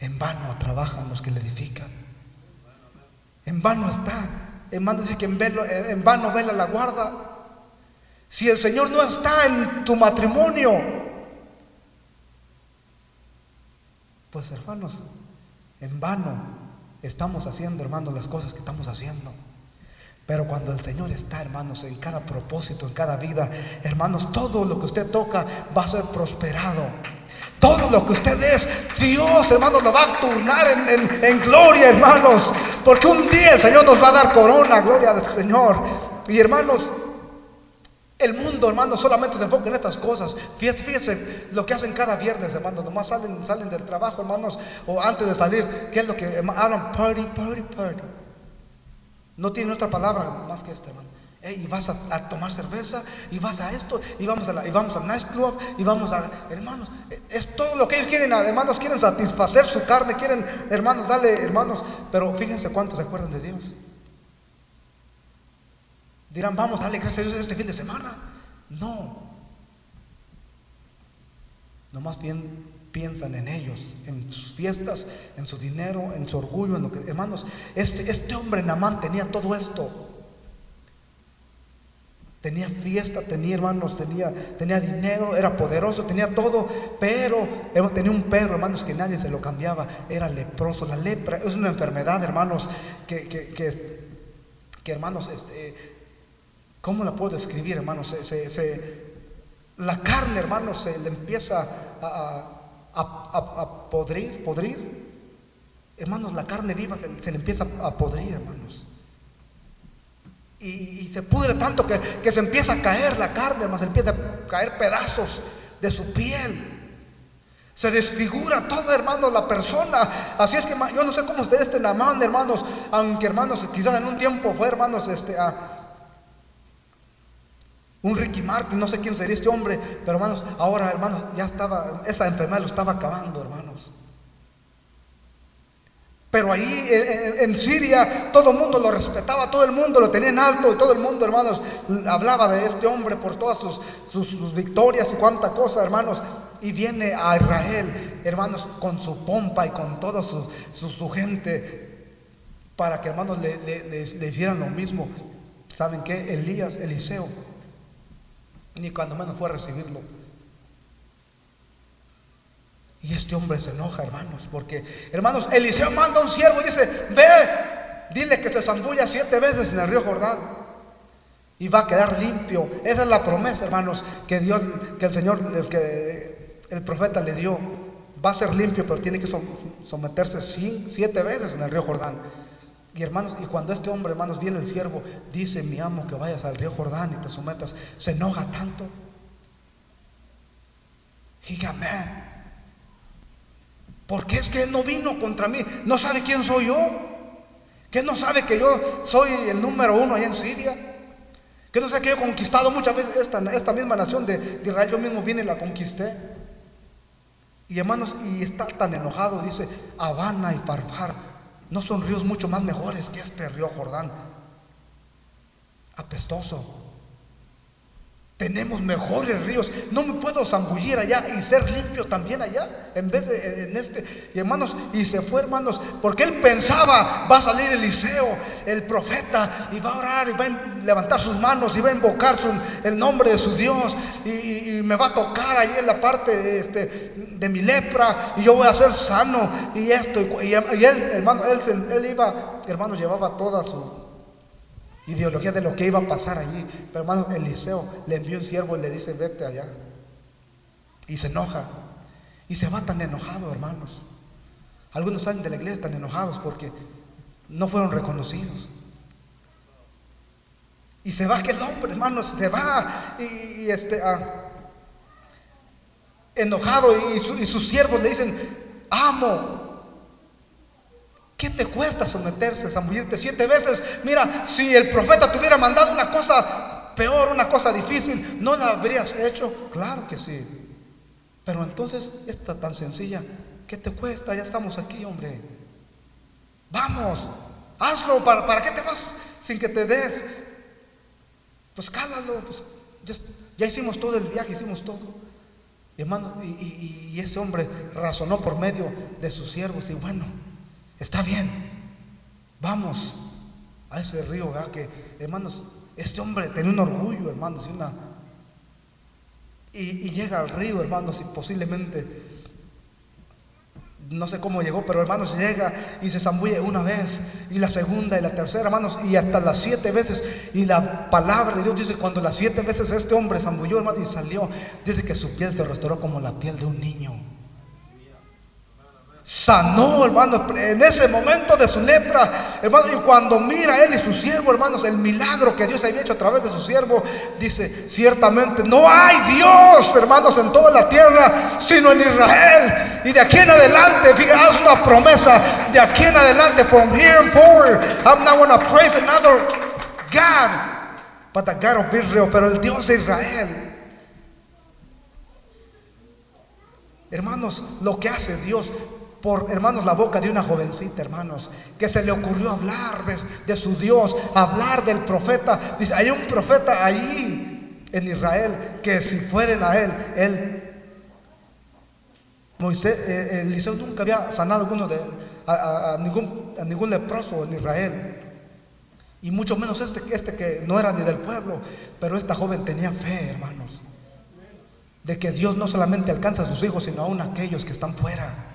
en vano trabajan los que le edifican. En vano está. En vano dice que en, vano vela la guarda. Si el Señor no está en tu matrimonio, pues hermanos, en vano estamos haciendo, hermanos, las cosas que estamos haciendo. Pero cuando el Señor está, hermanos, en cada propósito, en cada vida, hermanos, todo lo que usted toca va a ser prosperado. Todo lo que usted es, Dios, hermanos, lo va a turnar en, gloria, hermanos. Porque un día el Señor nos va a dar corona, gloria del Señor. Y hermanos, el mundo, hermanos, solamente se enfoca en estas cosas. Fíjense, fíjense, lo que hacen cada viernes, hermanos. Nomás salen, salen del trabajo, hermanos, o antes de salir, ¿qué es lo que hablan? Party, party, party. No tienen otra palabra más que esta, hermano y vas a, tomar cerveza, y vas a esto, y vamos a, la, y vamos al nightclub, y vamos a, hermanos, es todo lo que ellos quieren, hermanos, quieren satisfacer su carne, quieren, hermanos, dale, hermanos, pero fíjense cuántos se acuerdan de Dios. Dirán, vamos, dale gracias a Dios este fin de semana. No. Nomás bien piensan en ellos, en sus fiestas, en su dinero, en su orgullo, en lo que, hermanos, este, este hombre Namán tenía todo esto. Tenía fiesta, tenía hermanos, tenía, tenía dinero, era poderoso, tenía todo, pero tenía un perro, hermanos, que nadie se lo cambiaba, era leproso. La lepra es una enfermedad, hermanos, que, que, hermanos, este, ¿cómo la puedo describir, hermanos? Se, la carne, hermanos, se le empieza a, a, podrir, podrir. Hermanos, la carne viva se, se le empieza a podrir, hermanos. Y, se pudre tanto que, se empieza a caer la carne, más empieza a caer pedazos de su piel. Se desfigura todo, hermanos, la persona. Así es que yo no sé cómo ustedes estén amando, hermanos. Aunque, hermanos, quizás en un tiempo fue, hermanos, este, un Ricky Martin, no sé quién sería este hombre. Pero, hermanos, ahora, hermanos, ya estaba, esa enfermedad lo estaba acabando, hermanos. Pero ahí en Siria todo el mundo lo respetaba, todo el mundo lo tenía en alto y todo el mundo, hermanos, hablaba de este hombre por todas sus, sus, victorias y cuánta cosa, hermanos. Y viene a Israel, hermanos, con su pompa y con toda su, su, gente, para que, hermanos, le, le, hicieran lo mismo. ¿Saben qué? Elías, Eliseo, ni cuando menos fue a recibirlo. Y este hombre se enoja, hermanos, porque, hermanos, Eliseo manda a un siervo y dice, ve, dile que se zambulla siete veces en el río Jordán y va a quedar limpio. Esa es la promesa, hermanos, que Dios, que el Señor, que el profeta le dio. Va a ser limpio, pero tiene que someterse siete veces en el río Jordán. Y hermanos, y cuando este hombre, hermanos, viene el siervo, dice, mi amo, que vayas al río Jordán y te sometas, se enoja tanto. Diga, amén. Porque es que Él no vino contra mí. No sabe quién soy yo. Que no sabe que yo soy el número uno allá en Siria. Que no sabe que yo he conquistado muchas veces esta, misma nación de, Israel. Yo mismo vine y la conquisté. Y hermanos, y está tan enojado. Dice, Habana y Farfar no son ríos mucho más mejores que este río Jordán. Apestoso. Tenemos mejores ríos. No me puedo zambullir allá y ser limpio también allá. En vez de en este. Y hermanos, y se fue, hermanos, porque él pensaba, va a salir Eliseo, el profeta, y va a orar, y va a levantar sus manos, y va a invocar el nombre de su Dios, y, me va a tocar ahí en la parte este, de mi lepra, y yo voy a ser sano, y esto. Y, él, hermano, él, él iba, hermano, llevaba toda su ideología de lo que iba a pasar allí. Pero hermano, Eliseo le envió un siervo y le dice, vete allá. Y se enoja. Y se va tan enojado, hermanos. Algunos salen de la iglesia tan enojados porque no fueron reconocidos. Y se va aquel hombre, hermanos, se va y, este, ah, enojado y, y sus siervos le dicen, amo, ¿Qué te cuesta someterse, zambullirte siete veces? Mira, si el profeta te hubiera mandado una cosa peor, una cosa difícil, ¿no la habrías hecho? Claro que sí. Pero entonces, esta tan sencilla, ¿qué te cuesta? Ya estamos aquí, hombre. Vamos, hazlo. ¿Para, para qué te vas sin que te des? Pues cálalo. Pues, ya, hicimos todo el viaje, hicimos todo. Y y ese hombre razonó por medio de sus siervos y bueno, Está bien, vamos a ese río, hermanos, este hombre tenía un orgullo, hermanos, y. Y, llega al río, hermanos, y posiblemente, no sé cómo llegó, pero hermanos, llega y se zambulle una vez, y la segunda, y la tercera, hermanos, y hasta las siete veces. Y la palabra de Dios dice, cuando las siete veces este hombre zambulló, hermanos, y salió, dice que su piel se restauró como la piel de un niño sanó, hermanos, en ese momento de su lepra, hermanos, y cuando mira él y su siervo, hermanos, el milagro que Dios había hecho a través de su siervo, dice, ciertamente no hay Dios, hermanos, en toda la tierra, sino en Israel. Y de aquí en adelante, haz una promesa, de aquí en adelante, from here forward, I'm not going to praise another God, but the God of Israel, pero el Dios de Israel. Hermanos, lo que hace Dios por, hermanos, la boca de una jovencita, hermanos, que se le ocurrió hablar de, su Dios, hablar del profeta. Dice, hay un profeta ahí en Israel que si fueren a él, él, Moisés, eh, Eliseo nunca había sanado de, a, ningún, a ningún leproso en Israel. Y mucho menos este, este que no era ni del pueblo, pero esta joven tenía fe, hermanos, de que Dios no solamente alcanza a sus hijos, sino aún a aquellos que están fuera.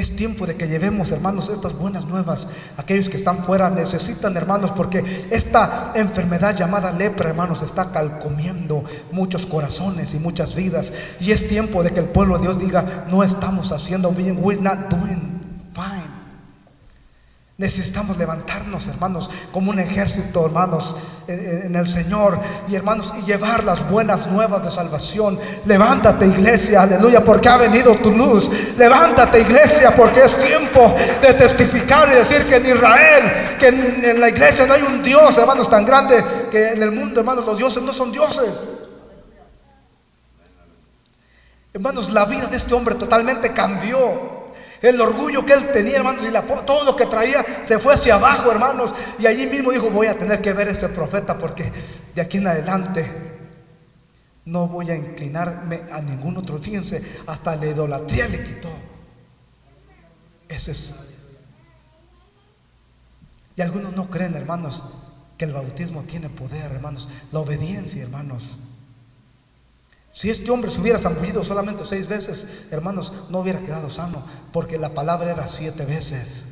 Es tiempo de que llevemos, hermanos, estas buenas nuevas. Aquellos que están fuera necesitan, hermanos, porque esta enfermedad llamada lepra, hermanos, está calcomiendo muchos corazones y muchas vidas. Y es tiempo de que el pueblo de Dios diga, no estamos haciendo bien, we're not doing. Necesitamos levantarnos, hermanos, como un ejército, hermanos, en, el Señor. Y hermanos, y llevar las buenas nuevas de salvación. Levántate, iglesia, aleluya, porque ha venido tu luz. Levántate, iglesia, porque es tiempo de testificar y decir que en Israel, que en, la iglesia no hay un Dios, hermanos, tan grande que en el mundo, hermanos, los dioses no son dioses. Hermanos, la vida de este hombre totalmente cambió. El orgullo que él tenía, hermanos, y todo lo que traía se fue hacia abajo, hermanos. Y allí mismo dijo, voy a tener que ver a este profeta porque de aquí en adelante no voy a inclinarme a ningún otro. Fíjense, hasta la idolatría le quitó. Ese es. Y algunos no creen, hermanos, que el bautismo tiene poder, hermanos. La obediencia, hermanos. Si este hombre se hubiera zambullido solamente seis veces, hermanos, no hubiera quedado sano, porque la palabra era siete veces.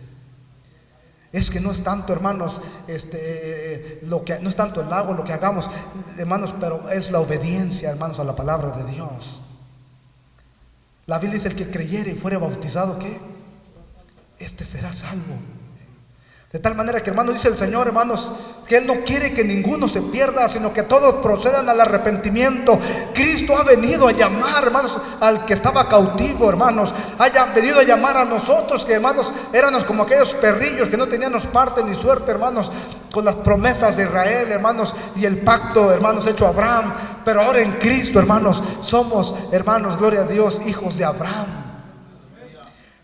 Es que no es tanto, hermanos, este, lo que no es tanto el agua, lo que hagamos, hermanos, pero es la obediencia, hermanos, a la palabra de Dios. La Biblia dice el que creyere y fuere bautizado, ¿qué? Este será salvo. De tal manera que, hermanos, dice el Señor, hermanos, que Él no quiere que ninguno se pierda, sino que todos procedan al arrepentimiento. Cristo ha venido a llamar, hermanos, al que estaba cautivo, hermanos. Haya venido a llamar a nosotros, que, hermanos, éramos como aquellos perrillos que no teníamos parte ni suerte, hermanos, con las promesas de Israel, hermanos, y el pacto, hermanos, hecho a Abraham. Pero ahora en Cristo, hermanos, somos, hermanos, gloria a Dios, hijos de Abraham.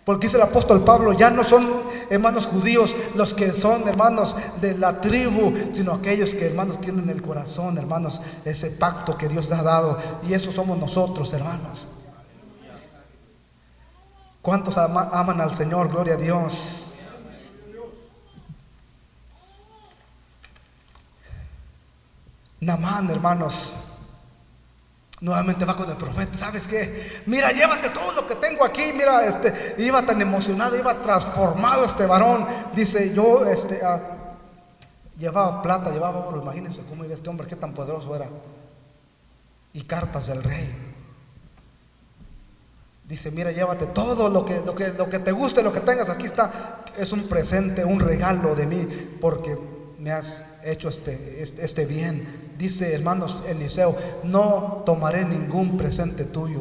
Porque dice el apóstol Pablo, ya no son hermanos judíos los que son hermanos de la tribu, sino aquellos que hermanos tienen el corazón, hermanos, ese pacto que Dios ha dado. Y eso somos nosotros, hermanos. ¿Cuántos aman al Señor? Gloria a Dios. Namán, hermanos, Nuevamente va con el profeta, ¿sabes qué? Mira, llévate todo lo que tengo aquí. Mira, este, iba tan emocionado, iba transformado este varón. Dice, yo, este, ah, llevaba plata, llevaba oro. Imagínense cómo iba este hombre, qué tan poderoso era. Y cartas del rey. Dice, mira, llévate todo lo que, lo que, lo que te guste, lo que tengas. Aquí está, es un presente, un regalo de mí, porque me has hecho este, este, este bien dice hermanos Eliseo, no tomaré ningún presente tuyo.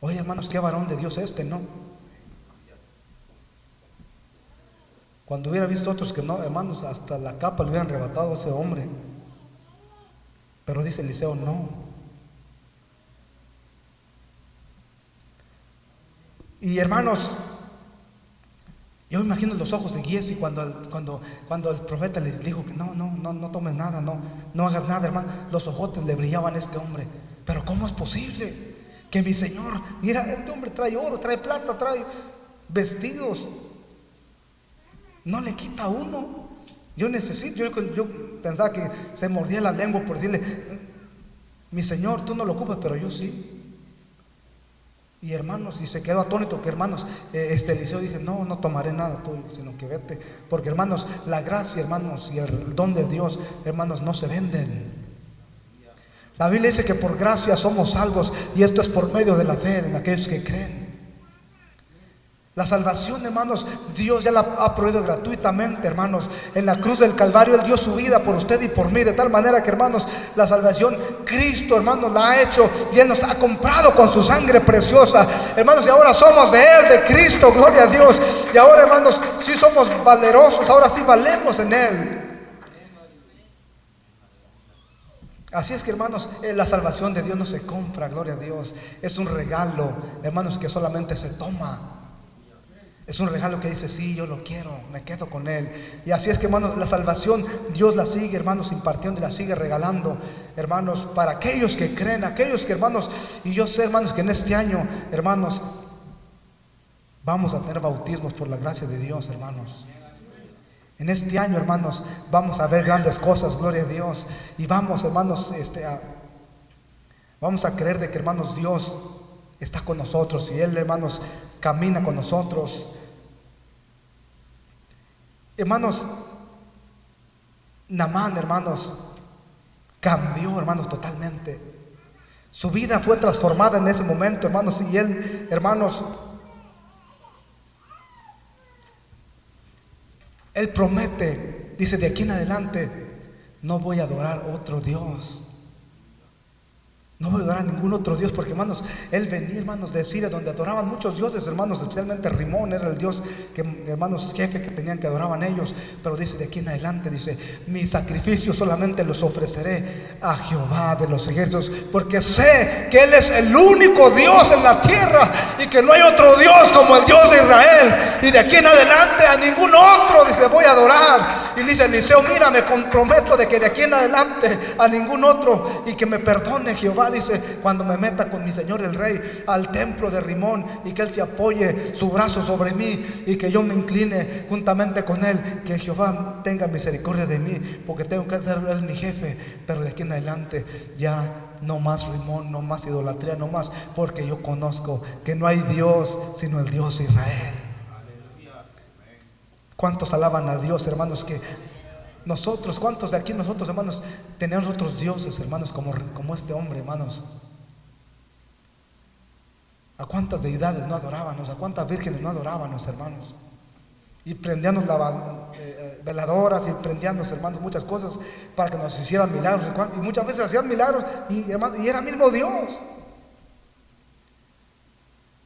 Oye hermanos, qué varón de Dios este, ¿no? Cuando hubiera visto otros que no, hermanos, hasta la capa le hubieran arrebatado a ese hombre. Pero dice Eliseo, no. Y hermanos, yo imagino los ojos de Giesi cuando, cuando, cuando el profeta les dijo que no, no, no, no tomes nada, no, no hagas nada, hermano. Los ojotes le brillaban a este hombre. Pero ¿cómo es posible que mi Señor, mira, este hombre trae oro, trae plata, trae vestidos? No le quita uno. Yo necesito, yo, yo pensaba que se mordía la lengua por decirle, mi Señor, tú no lo ocupas, pero yo sí. Y hermanos, y se quedó atónito que hermanos, eh, este Eliseo dice, no, no tomaré nada tuyo, sino que vete. Porque hermanos, la gracia, hermanos, y el don de Dios, hermanos, no se venden. La Biblia dice que por gracia somos salvos y esto es por medio de la fe en aquellos que creen. La salvación, hermanos, Dios ya la ha prohibido gratuitamente, hermanos. En la cruz del Calvario Él dio su vida por usted y por mí, de tal manera que, hermanos, la salvación Cristo, hermanos, la ha hecho y Él nos ha comprado con su sangre preciosa. Hermanos, y ahora somos de Él, de Cristo, gloria a Dios. Y ahora, hermanos, si somos valerosos, ahora sí valemos en Él. Así es que hermanos, eh, la salvación de Dios no se compra, gloria a Dios. Es un regalo, hermanos, que solamente se toma. Es un regalo que dice, sí, yo lo quiero, me quedo con él. Y así es que, hermanos, la salvación Dios la sigue, hermanos, impartiendo y la sigue regalando, hermanos, para aquellos que creen, aquellos que, hermanos, y yo sé, hermanos, que en este año, hermanos, vamos a tener bautismos por la gracia de Dios, hermanos. En este año, hermanos, vamos a ver grandes cosas, gloria a Dios. Y vamos, hermanos, este, vamos a creer de que, hermanos, Dios está con nosotros y Él, hermanos, camina con nosotros. Hermanos, Namán, hermanos, cambió, hermanos, totalmente. Su vida fue transformada en ese momento, hermanos, y él, hermanos, él promete, dice, de aquí en adelante, no voy a adorar otro Dios. No voy a adorar a ningún otro Dios, porque hermanos, él venía, hermanos, de Siria, donde adoraban muchos dioses, hermanos, especialmente Rimón era el Dios que, hermanos, jefe que tenían que adoraban ellos. Pero dice de aquí en adelante, dice, mi sacrificio solamente los ofreceré a Jehová de los ejércitos, porque sé que Él es el único Dios en la tierra y que no hay otro Dios como el Dios de Israel. Y de aquí en adelante a ningún otro, dice, voy a adorar. Y dice Eliseo, mira, me comprometo de que de aquí en adelante a ningún otro y que me perdone Jehová dice, cuando me meta con mi Señor el Rey al templo de Rimón y que Él se apoye su brazo sobre mí y que yo me incline juntamente con Él, que Jehová tenga misericordia de mí, porque tengo que ser Él mi jefe, pero de aquí en adelante ya no más Rimón, no más idolatría, no más, porque yo conozco que no hay Dios sino el Dios Israel. ¿Cuántos alaban a Dios, hermanos? Que nosotros, ¿cuántos de aquí nosotros, hermanos, tenemos otros dioses, hermanos, como, como este hombre, hermanos? ¿A cuántas deidades no adorábamos? ¿A cuántas vírgenes no adorábamos, hermanos? Y prendíamos la, eh, eh, veladoras y prendíamos, hermanos, muchas cosas para que nos hicieran milagros. Y, muchas veces hacían milagros y, hermanos, y era mismo Dios.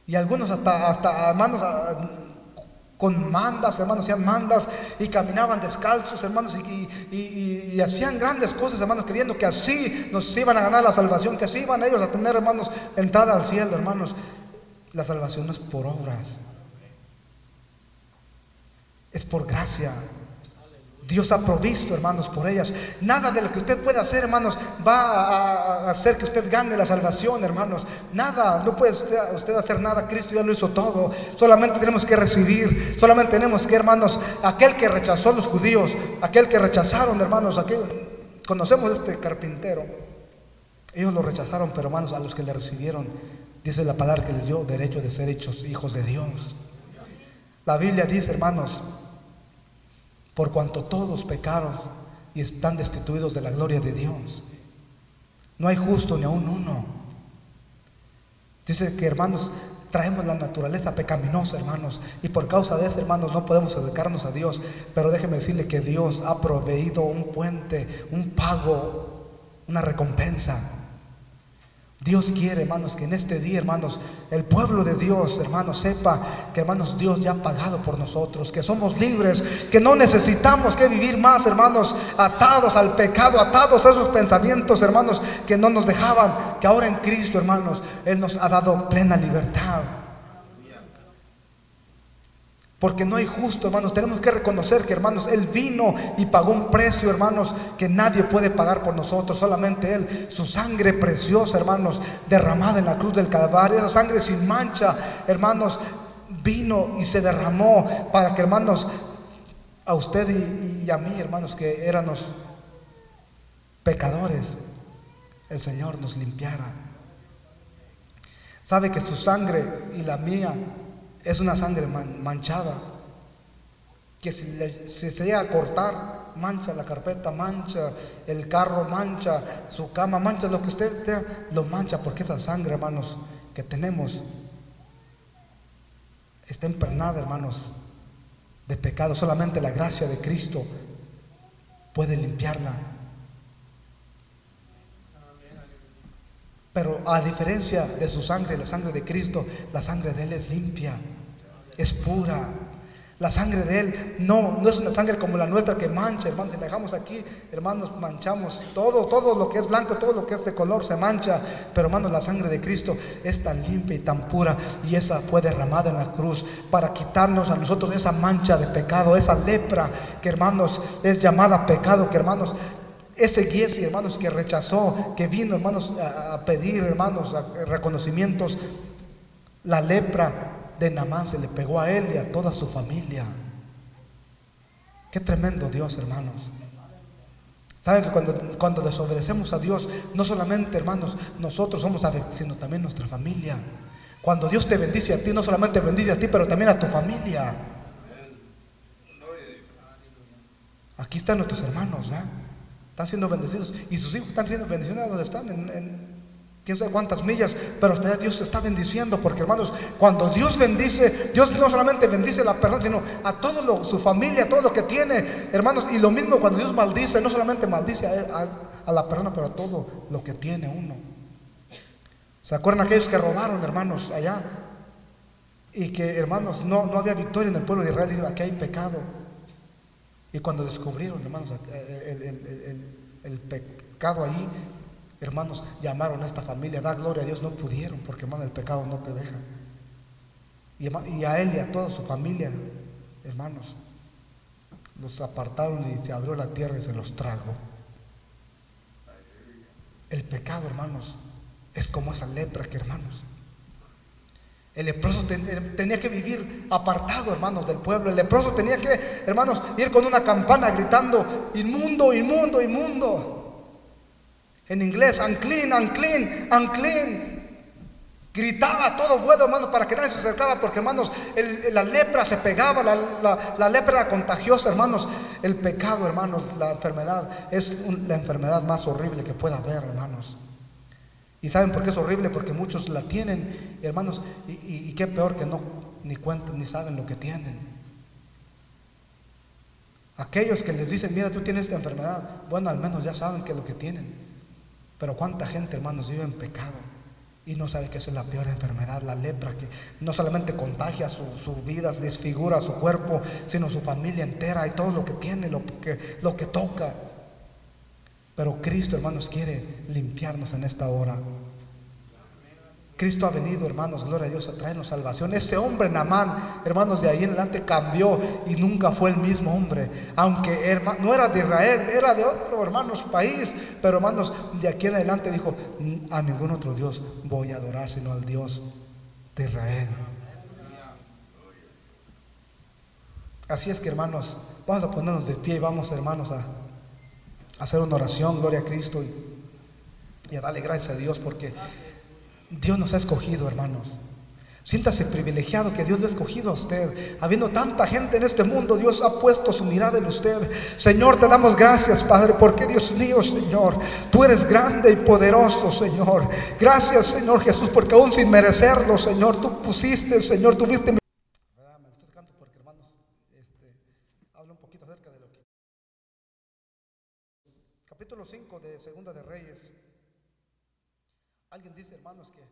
Y algunos hasta, hasta hermanos, con mandas, hermanos, hacían mandas y caminaban descalzos, hermanos, y, hacían grandes cosas, hermanos, creyendo que así nos iban a ganar la salvación, que así iban ellos a tener, hermanos, entrada al cielo, hermanos. La salvación no es por obras, es por gracia. Dios ha provisto, hermanos, por ellas. Nada de lo que usted pueda hacer, hermanos, va a hacer que usted gane la salvación, hermanos. Nada, no puede usted, hacer nada. Cristo ya lo hizo todo. Solamente tenemos que recibir. Solamente tenemos que, hermanos, aquel que rechazó a los judíos, aquel que rechazaron, hermanos, aquel, conocemos este carpintero. Ellos lo rechazaron, pero hermanos, a los que le recibieron, dice la palabra que les dio derecho de ser hechos hijos de Dios. La Biblia dice, hermanos, por cuanto todos pecaron y están destituidos de la gloria de Dios. No hay justo ni aún uno. Dice que hermanos, traemos la naturaleza pecaminosa, hermanos, y por causa de eso, hermanos, no podemos acercarnos a Dios. Pero déjeme decirle que Dios ha proveído un puente, un pago, una recompensa Dios quiere, hermanos, que en este día, hermanos, el pueblo de Dios, hermanos, sepa que, hermanos, Dios ya ha pagado por nosotros, que somos libres, que no necesitamos que vivir más, hermanos, atados al pecado, atados a esos pensamientos, hermanos, que no nos dejaban, que ahora en Cristo, hermanos, Él nos ha dado plena libertad. Porque no hay justo, hermanos. Tenemos que reconocer que, hermanos, Él vino y pagó un precio, hermanos, que nadie puede pagar por nosotros, solamente Él. Su sangre preciosa, hermanos, derramada en la cruz del Calvario, esa sangre sin mancha, hermanos, vino y se derramó para que, hermanos, a usted y, a mí, hermanos, que éramos pecadores, el Señor nos limpiara. Sabe que su sangre y la mía es una sangre manchada, que si, se llega a cortar, mancha la carpeta, mancha el carro, mancha su cama, mancha lo que usted tenga, lo mancha porque esa sangre, hermanos, que tenemos está empernada, hermanos, de pecado. Solamente la gracia de Cristo puede limpiarla. Pero a diferencia de su sangre, la sangre de Cristo, la sangre de Él es limpia es pura. La sangre de Él no, no es una sangre como la nuestra que mancha, hermanos. Si la dejamos aquí, hermanos, manchamos todo, todo lo que es blanco, todo lo que es de color se mancha. Pero hermanos, la sangre de Cristo es tan limpia y tan pura. Y esa fue derramada en la cruz para quitarnos a nosotros esa mancha de pecado, esa lepra que hermanos es llamada pecado, que hermanos ese Giesi, hermanos, que rechazó, que vino, hermanos, a pedir, hermanos, reconocimientos, la lepra de Namán se le pegó a él y a toda su familia. Qué tremendo Dios, hermanos. Saben que cuando, cuando desobedecemos a Dios, no solamente, hermanos, nosotros somos afectados, sino también nuestra familia. Cuando Dios te bendice a ti, no solamente bendice a ti, pero también a tu familia. Aquí están nuestros hermanos, Están siendo bendecidos. Y sus hijos están siendo bendecidos donde están, quién sabe cuántas millas, pero usted Dios está bendiciendo, porque hermanos, cuando Dios bendice, Dios no solamente bendice a la persona, sino a todo su familia, a todo lo que tiene, hermanos, y lo mismo cuando Dios maldice, no solamente maldice a, la persona, pero a todo lo que tiene uno. ¿Se acuerdan aquellos que robaron, hermanos, allá? Y que, hermanos, no, no había victoria en el pueblo de Israel. Dice, aquí hay pecado. Y cuando descubrieron, hermanos, el, pecado allí, hermanos, llamaron a esta familia, da gloria a Dios, no pudieron, porque hermano, el pecado no te deja. Y, a él y a toda su familia, hermanos, los apartaron y se abrió la tierra y se los tragó. El pecado, hermanos, es como esa lepra que, hermanos, el leproso tenía que vivir apartado, hermanos, del pueblo. El leproso tenía que, hermanos, ir con una campana gritando, inmundo, inmundo, inmundo. En inglés, unclean, unclean, unclean. Gritaba todo vuelo, hermanos, para que nadie se acercaba, porque, hermanos, la lepra se pegaba, la, lepra era contagiosa, hermanos. El pecado, hermanos, la enfermedad, es la enfermedad más horrible que pueda haber, hermanos. ¿Y saben por qué es horrible? Porque muchos la tienen, hermanos, y, qué peor que no ni cuentan ni saben lo que tienen. Aquellos que les dicen, mira, tú tienes esta enfermedad, bueno, al menos ya saben qué es lo que tienen. Pero cuánta gente, hermanos, vive en pecado y no sabe que esa es la peor enfermedad, la lepra, que no solamente contagia su, su, vida, desfigura su cuerpo, sino su familia entera y todo lo que tiene, lo que, lo que toca. Pero Cristo, hermanos, quiere limpiarnos en esta hora. Cristo ha venido, hermanos, gloria a Dios, a traernos salvación. Ese hombre, Namán, hermanos, de ahí en adelante cambió y nunca fue el mismo hombre. Aunque no era de Israel, era de otro, hermanos, país. Pero, hermanos, de aquí en adelante dijo, a ningún otro Dios voy a adorar, sino al Dios de Israel. Así es que, hermanos, vamos a ponernos de pie y vamos, hermanos, a hacer una oración, gloria a Cristo, y, a darle gracias a Dios porque Dios nos ha escogido, hermanos. Siéntase privilegiado que Dios lo ha escogido a usted. Habiendo tanta gente en este mundo, Dios ha puesto su mirada en usted. Señor, te damos gracias, Padre, porque Dios mío, Señor, tú eres grande y poderoso, Señor. Gracias, Señor Jesús, porque aún sin merecerlo, Señor, tú pusiste, Señor, tuviste capítulo 5 de Segunda de Reyes. Alguien dice, hermanos, que